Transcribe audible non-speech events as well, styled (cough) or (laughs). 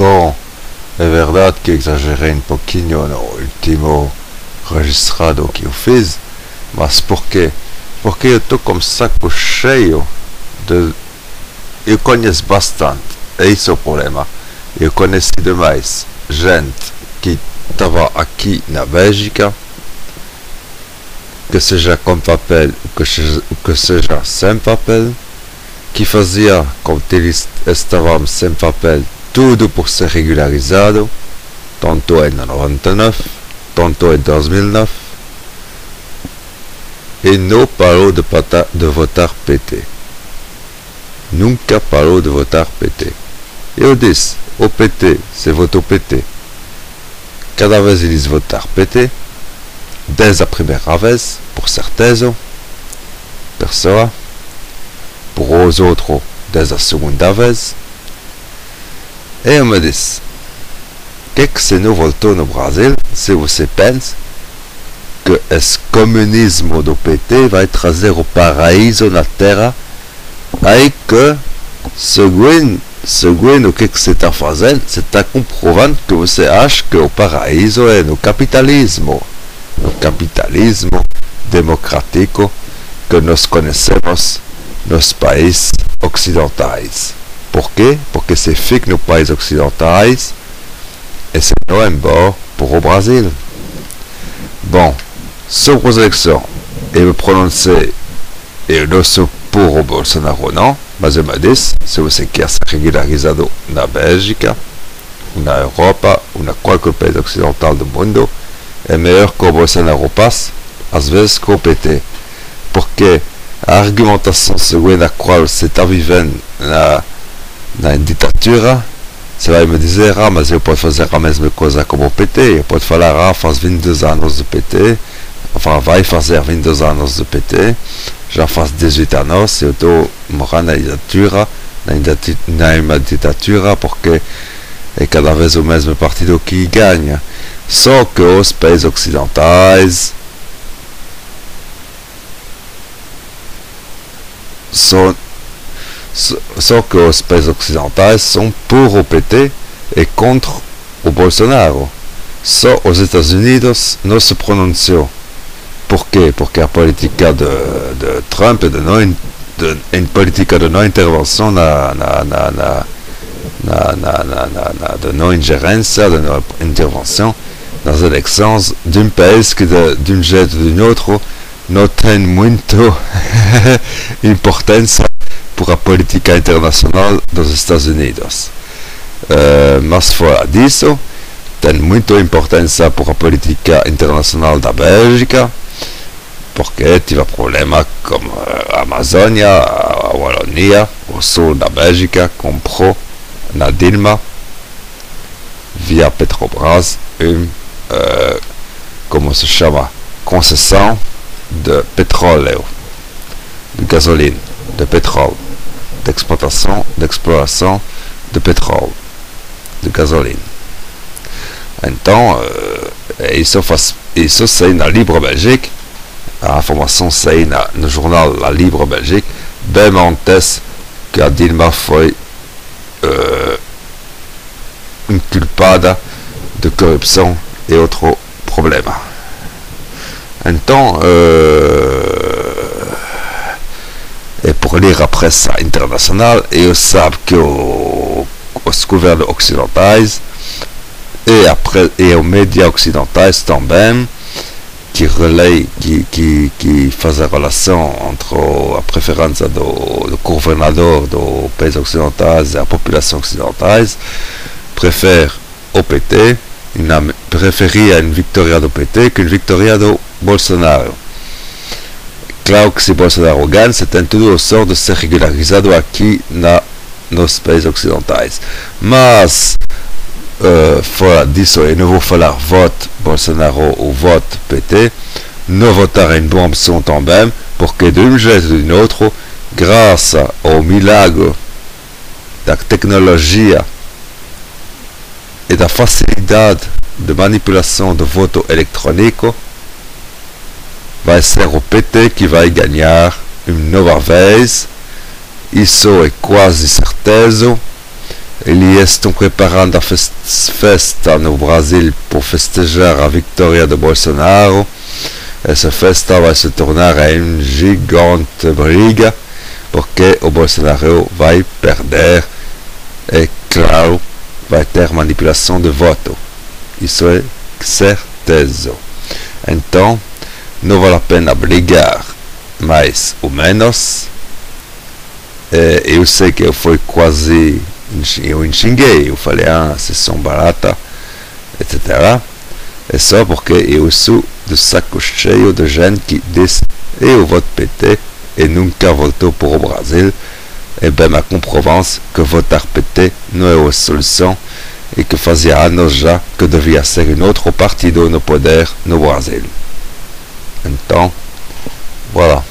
Bom, é verdade que exagerei um pouquinho no último registrado que eu fiz, mas por quê? Porque eu estou com saco cheio de. Eu conheço bastante, é o problema. Eu conheci demais gente que estava aqui na Bélgica, que seja com papel, que seja, que seja sem papel, que fazia, como eles estavam sem papel, tudo por ser regularizado, tanto em 99, tanto em 2009, e não parou de, de votar PT. Nunca parou de votar PT. Eu disse, o PT, você votou PT. Cada vez eles votaram PT, desde a primeira vez, por certeza, pessoa, por os outros, desde a segunda vez, e eu me disse, que que se não voltou no Brasil se você pensa que esse comunismo do PT vai trazer o paraíso na Terra aí que, segundo, segundo o que, que você está fazendo, você está comprovando que você acha que o paraíso é no capitalismo. No capitalismo democrático que nós conhecemos nos países ocidentais. Por quê? Porque se fica nos países ocidentais e se não bom para o Brasil. Bom, sobre as eleições, eu me prononcei, eu não sou por o Bolsonaro não, mas eu me disse, se você quer ser regularizado na Bélgica, na Europa ou na qualquer país ocidental do mundo, é melhor que o Bolsonaro passe, às vezes que o PT. Porque a argumentação segundo a qual você está vivendo na, na ditadura, você vai me dizer, ah, mas eu posso fazer a mesma coisa como o PT, eu posso falar, ah, faz 22 anos do PT, enfin, vai fazer 22 anos do PT, já faz 18 anos, eu estou morando na ditadura, na, na ditadura, porque é cada vez o mesmo partido que ganha. Só que os países ocidentais são, só que os países ocidentais são por o PT e contra o Bolsonaro. Só os Estados Unidos não se pronunciou. Por quê? Porque a política de, de Trump de não, de, política de não intervenção de não ingerência, de não intervenção nas eleições de um país que de, (laughs) ou de outro não tem muito importância para a política internacional dos Estados Unidos. Uh, mas fora disso, tem muita importância para a política internacional da Bélgica, porque tive problema como a Amazônia, a Wallonia, o sul da Bélgica, comprou na Dilma, via Petrobras, une, uh, como se chama, concessão de petróleo, de gasolina, de petróleo, de exploitação, de exploração de petróleo, de gasolina. Então, uh, isso, faz, isso sai na Libre Belgique, a informação sai na, no jornal La Libre Belgique, que a Dilma foi uh, inculpada de corrupção e outro problema. Então, uh, e por ler a presse internacional, eu sabe que o, os governos ocidentais e, a, e os médias ocidentais também que relay, que, que, que faz a relação entre a preferência do, do governador do país ocidentais e a população ocidentais, prefere o PT, preferia uma vitória do PT que uma vitória do Bolsonaro. Claro que se Bolsonaro ganha, você tem tudo o sorte de ser regularizado aqui na, nos países ocidentais. Mas uh, fora disso, eu não vou falar voto Bolsonaro ou voto PT, não votar em bom opção também, porque de um jeito ou de outro, graças ao milagre da tecnologia e da facilidade de manipulação do voto eletrônico, vai ser o PT que vai ganhar uma nova vez. Isso é quase certeza eles estão preparando a festa no Brasil por festejar a vitória de Bolsonaro. Essa festa vai se tornar em gigante briga, porque o Bolsonaro vai perder e, claro, vai ter manipulação de voto. Isso é certeza. Então, não vale a pena brigar mais ou menos. É, eu sei que eu fui quase. Eu enxinguei, eu falei, ah, vocês são barata, etc. É só porque eu sou do saco cheio de gente que diz eu voto PT e nunca voltou para o Brasil. E bem, a comprovance que votar PT não é a solução e que fazia anos já que devia ser um outro partido no poder no Brasil. Então, voilà.